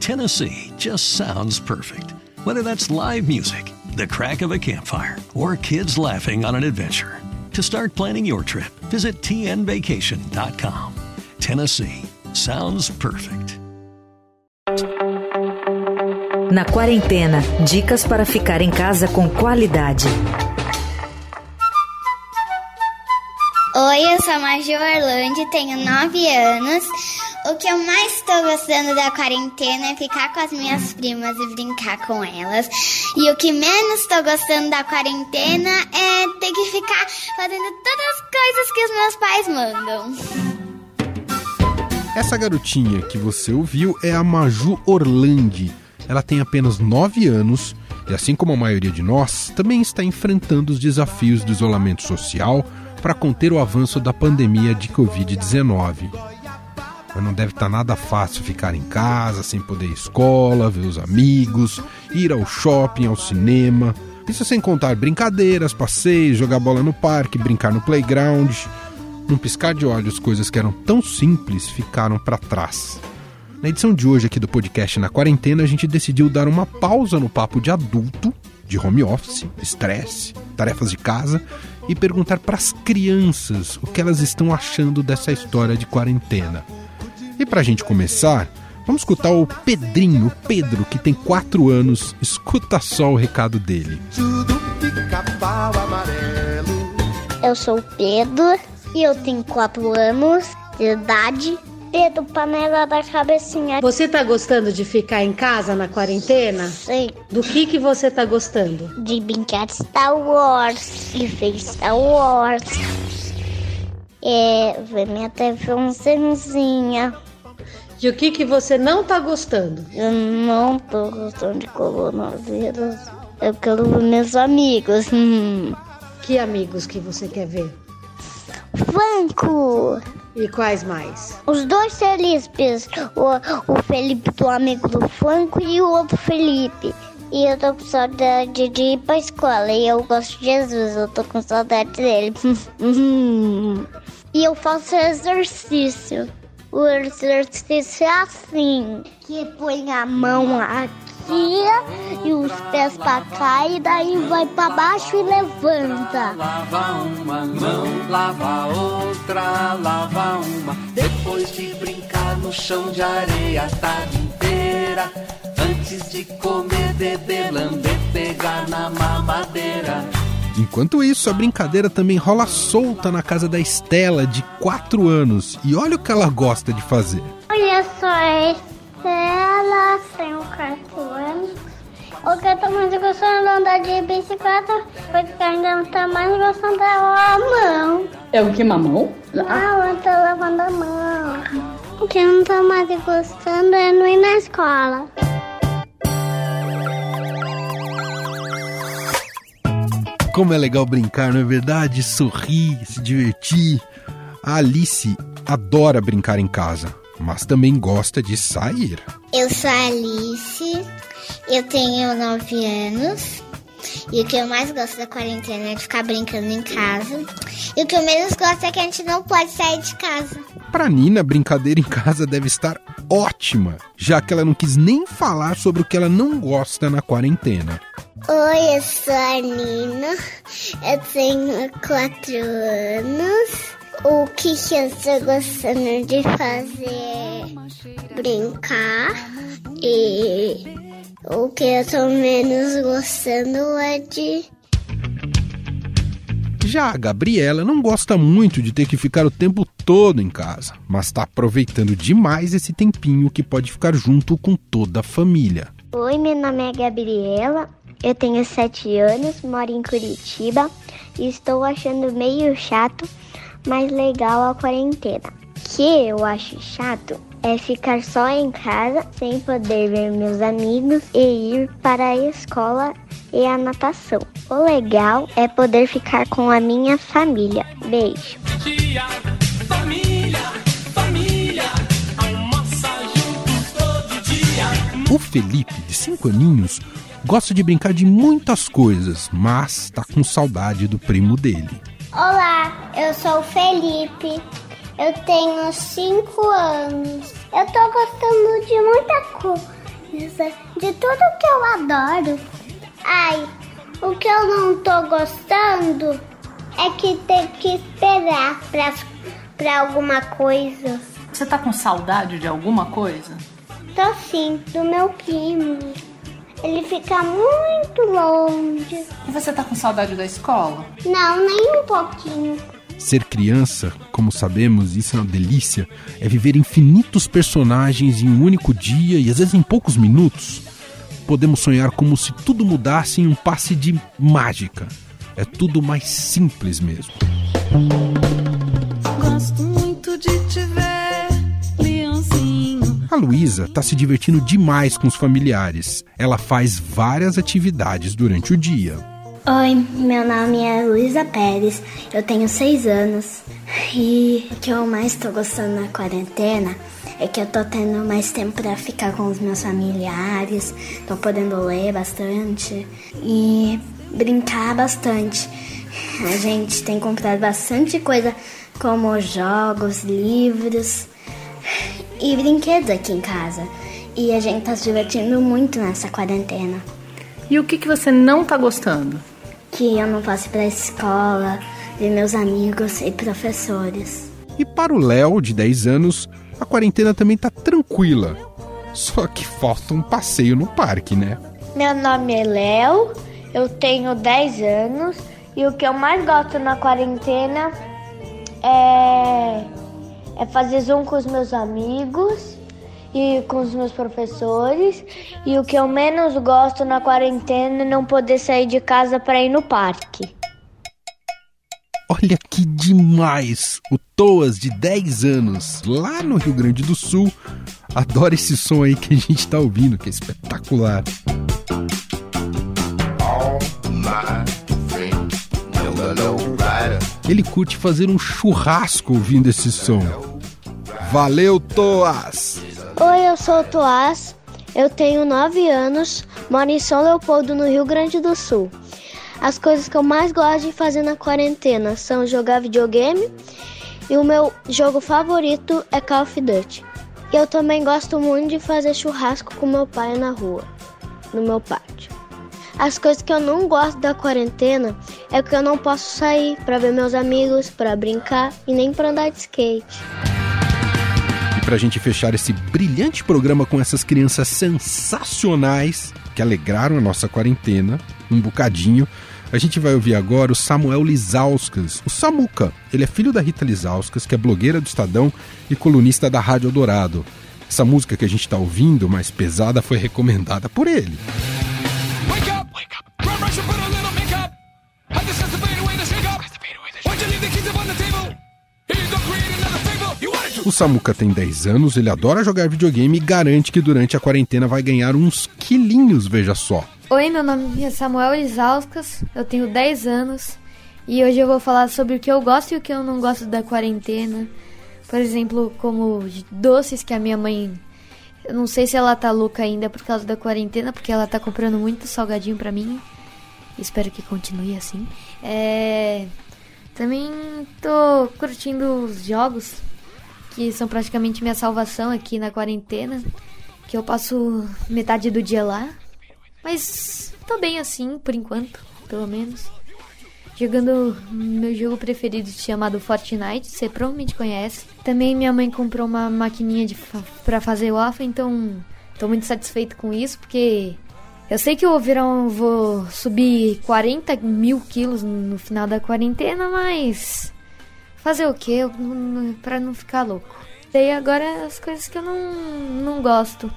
Tennessee just sounds perfect. Whether that's live music, the crack of a campfire, or kids laughing on an adventure. To start planning your trip, visit tnvacation.com. Tennessee sounds perfect. Na quarentena, dicas para ficar em casa com qualidade. Oi, eu sou a Maju Orlando, tenho 9 anos. O que eu mais estou gostando da quarentena é ficar com as minhas primas e brincar com elas. E o que menos estou gostando da quarentena é ter que ficar fazendo todas as coisas que os meus pais mandam. Essa garotinha que você ouviu é a Maju Orlandi. Ela tem apenas 9 anos e, assim como a maioria de nós, também está enfrentando os desafios do isolamento social para conter o avanço da pandemia de Covid-19. Mas não deve estar nada fácil ficar em casa, sem poder ir à escola, ver os amigos, ir ao shopping, ao cinema. Isso sem contar brincadeiras, passeios, jogar bola no parque, brincar no playground. Num piscar de olhos, coisas que eram tão simples ficaram para trás. Na edição de hoje aqui do podcast Na Quarentena, a gente decidiu dar uma pausa no papo de adulto, de home office, estresse, tarefas de casa e perguntar para as crianças o que elas estão achando dessa história de quarentena. E para a gente começar, vamos escutar o Pedrinho, o Pedro, que tem 4 anos. Escuta só o recado dele. Eu sou o Pedro e eu tenho 4 anos de idade. Pedro, panela da cabecinha. Você tá gostando de ficar em casa na quarentena? Sim. Do que que você tá gostando? De brincar de Star Wars e ver Star Wars. É, ver minha televisãozinha. E o que que você não tá gostando? Eu não tô gostando de coronavírus. Eu quero ver meus amigos. Que amigos que você quer ver? Franco! E quais mais? Os dois Felipes. O, o Felipe do amigo do Franco e o outro Felipe. E eu tô com saudade de ir pra escola. E eu gosto de Jesus, eu tô com saudade dele. e eu faço exercício. O exercício é assim: que põe a mão aqui e os pés pra cá e daí vai pra baixo e levanta. Lava uma mão, lava outra, lava uma. Depois de brincar no chão de areia a tarde inteira. Antes de comer, beber, lamber, pegar na mamadeira. Enquanto isso, a brincadeira também rola solta na casa da Estela, de 4 anos. E olha o que ela gosta de fazer. Olha só, a Estela tem 4 anos. O que eu tô mais gostando de andar de bicicleta, porque ainda não tá mais gostando de lavar a mão. É o que, mamão? Não, eu tô lavando a mão. O que eu não tô mais gostando é não ir na escola. Como é legal brincar, não é verdade? Sorrir, se divertir. A Alice adora brincar em casa, mas também gosta de sair. Eu sou a Alice, eu tenho 9 anos. E o que eu mais gosto da quarentena é de ficar brincando em casa. E o que eu menos gosto é que a gente não pode sair de casa. Para Nina, a brincadeira em casa deve estar ótima, já que ela não quis nem falar sobre o que ela não gosta na quarentena. Oi, eu sou a Nina, eu tenho 4 anos. O que, que eu estou gostando de fazer? Brincar. E o que eu estou menos gostando é de Já a Gabriela não gosta muito de ter que ficar o tempo todo em casa, mas está aproveitando demais esse tempinho que pode ficar junto com toda a família. Oi, meu nome é Gabriela, eu tenho 7 anos, moro em Curitiba e estou achando meio chato, mas legal a quarentena. O que eu acho chato é ficar só em casa sem poder ver meus amigos e ir para a escola e a natação. O legal é poder ficar com a minha família. Beijo. O Felipe, de 5 aninhos, gosta de brincar de muitas coisas, mas está com saudade do primo dele. Olá, eu sou o Felipe. Eu tenho 5 anos. Eu tô gostando de muita coisa. De tudo que eu adoro. Ai, o que eu não tô gostando é que tem que esperar pra, pra alguma coisa. Você tá com saudade de alguma coisa? Tô sim, do meu primo. Ele fica muito longe. E você tá com saudade da escola? Não, nem um pouquinho. Ser criança, como sabemos, isso é uma delícia, é viver infinitos personagens em um único dia e às vezes em poucos minutos. Podemos sonhar como se tudo mudasse em um passe de mágica. É tudo mais simples mesmo. Gosto muito de te. A Luísa está se divertindo demais com os familiares. Ela faz várias atividades durante o dia. Oi, meu nome é Luísa Pérez, eu tenho seis anos e o que eu mais tô gostando na quarentena é que eu tô tendo mais tempo para ficar com os meus familiares, tô podendo ler bastante e brincar bastante. A gente tem comprado bastante coisa como jogos, livros e brinquedos aqui em casa. E a gente tá se divertindo muito nessa quarentena. E o que, que você não tá gostando? Que eu não posso ir pra escola, ver meus amigos e professores. E para o Léo, de 10 anos, a quarentena também tá tranquila. Só que falta um passeio no parque, né? Meu nome é Léo, eu tenho 10 anos e o que eu mais gosto na quarentena é, é fazer zoom com os meus amigos e com os meus professores. E o que eu menos gosto na quarentena é não poder sair de casa para ir no parque. Olha que demais! O Toas, de 10 anos, lá no Rio Grande do Sul, adora esse som aí que a gente tá ouvindo, que é espetacular. Ele curte fazer um churrasco ouvindo esse som. Valeu, Toas! Oi, eu sou o Toás, eu tenho 9 anos, moro em São Leopoldo, no Rio Grande do Sul. As coisas que eu mais gosto de fazer na quarentena são jogar videogame e o meu jogo favorito é Call of Duty. Eu também gosto muito de fazer churrasco com meu pai na rua, no meu pátio. As coisas que eu não gosto da quarentena é que eu não posso sair para ver meus amigos, para brincar e nem para andar de skate. E pra gente fechar esse brilhante programa com essas crianças sensacionais que alegraram a nossa quarentena um bocadinho, a gente vai ouvir agora o Samuel Lizauskas, o Samuca. Ele é filho da Rita Lizauskas, que é blogueira do Estadão e colunista da Rádio Eldorado. Essa música que a gente está ouvindo, mais pesada, foi recomendada por ele. O Samuca tem 10 anos, ele adora jogar videogame e garante que durante a quarentena vai ganhar uns quilinhos, veja só. Oi, meu nome é Samuel Lizauskas, eu tenho 10 anos e hoje eu vou falar sobre o que eu gosto e o que eu não gosto da quarentena. Por exemplo, como doces que a minha mãe. Eu não sei se ela tá louca ainda por causa da quarentena, porque ela tá comprando muito salgadinho pra mim. Espero que continue assim. É. Também tô curtindo os jogos que são praticamente minha salvação aqui na quarentena. Que eu passo metade do dia lá. Mas tô bem assim, por enquanto, pelo menos. Jogando meu jogo preferido chamado Fortnite, você provavelmente conhece. Também minha mãe comprou uma maquininha de fa pra fazer waffle, então tô muito satisfeito com isso, porque eu sei que eu verão vou subir 40 mil quilos no final da quarentena, mas fazer o que pra não ficar louco. Daí agora as coisas que eu não, não gosto.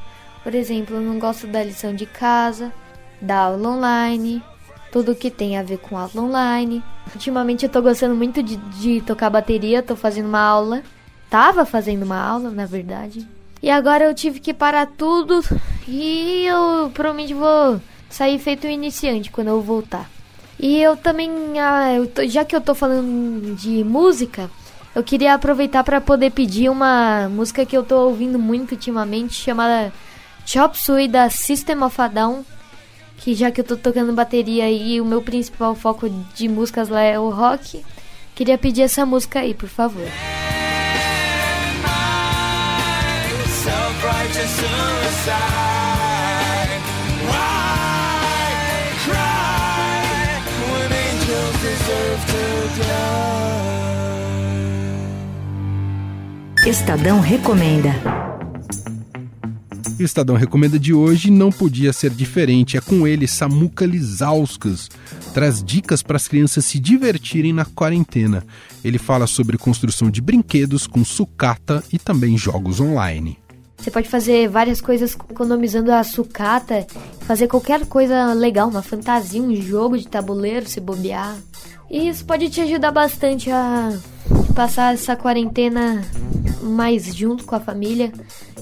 Por exemplo, eu não gosto da lição de casa, da aula online, tudo que tem a ver com aula online. Ultimamente eu tô gostando muito de, de tocar bateria, tô fazendo uma aula. Tava fazendo uma aula, na verdade. E agora eu tive que parar tudo e eu provavelmente vou sair feito iniciante quando eu voltar. E eu também, ah, eu tô, já que eu tô falando de música, eu queria aproveitar para poder pedir uma música que eu tô ouvindo muito ultimamente, chamada Chop Suey da System of a Down, que já que eu tô tocando bateria e o meu principal foco de músicas lá é o rock, queria pedir essa música aí, por favor. Self-righteous Estadão recomenda. Estadão recomenda de hoje não podia ser diferente. É com ele Samuca Lizauskas. Traz dicas para as crianças se divertirem na quarentena. Ele fala sobre construção de brinquedos com sucata e também jogos online. Você pode fazer várias coisas economizando a sucata, fazer qualquer coisa legal, uma fantasia, um jogo de tabuleiro, se bobear. E isso pode te ajudar bastante a passar essa quarentena mais junto com a família,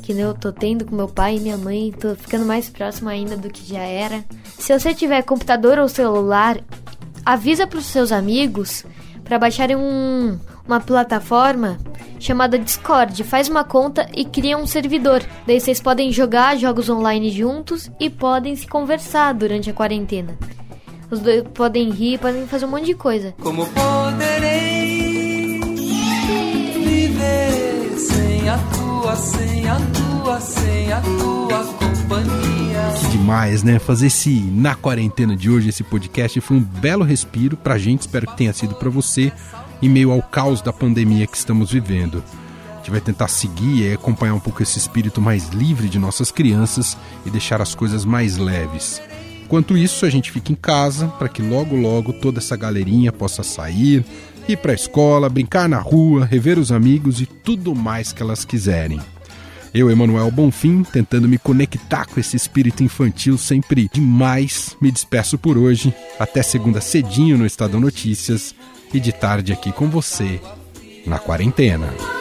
que eu tô tendo com meu pai e minha mãe, tô ficando mais próximo ainda do que já era. Se você tiver computador ou celular, avisa para os seus amigos para baixarem um, uma plataforma chamada Discord. Faz uma conta e cria um servidor. Daí vocês podem jogar jogos online juntos e podem se conversar durante a quarentena. Os dois podem rir, podem fazer um monte de coisa. Como poderei viver sem a tua, sem a tua, sem a tua companhia? Que demais, né? Fazer esse na quarentena de hoje, esse podcast foi um belo respiro pra gente, espero que tenha sido pra você, em meio ao caos da pandemia que estamos vivendo. A gente vai tentar seguir e acompanhar um pouco esse espírito mais livre de nossas crianças e deixar as coisas mais leves. Enquanto isso, a gente fica em casa para que logo logo toda essa galerinha possa sair, ir para a escola, brincar na rua, rever os amigos e tudo mais que elas quiserem. Eu, Emanuel Bonfim, tentando me conectar com esse espírito infantil sempre demais, me despeço por hoje. Até segunda cedinho no Estadão Notícias e de tarde aqui com você na quarentena.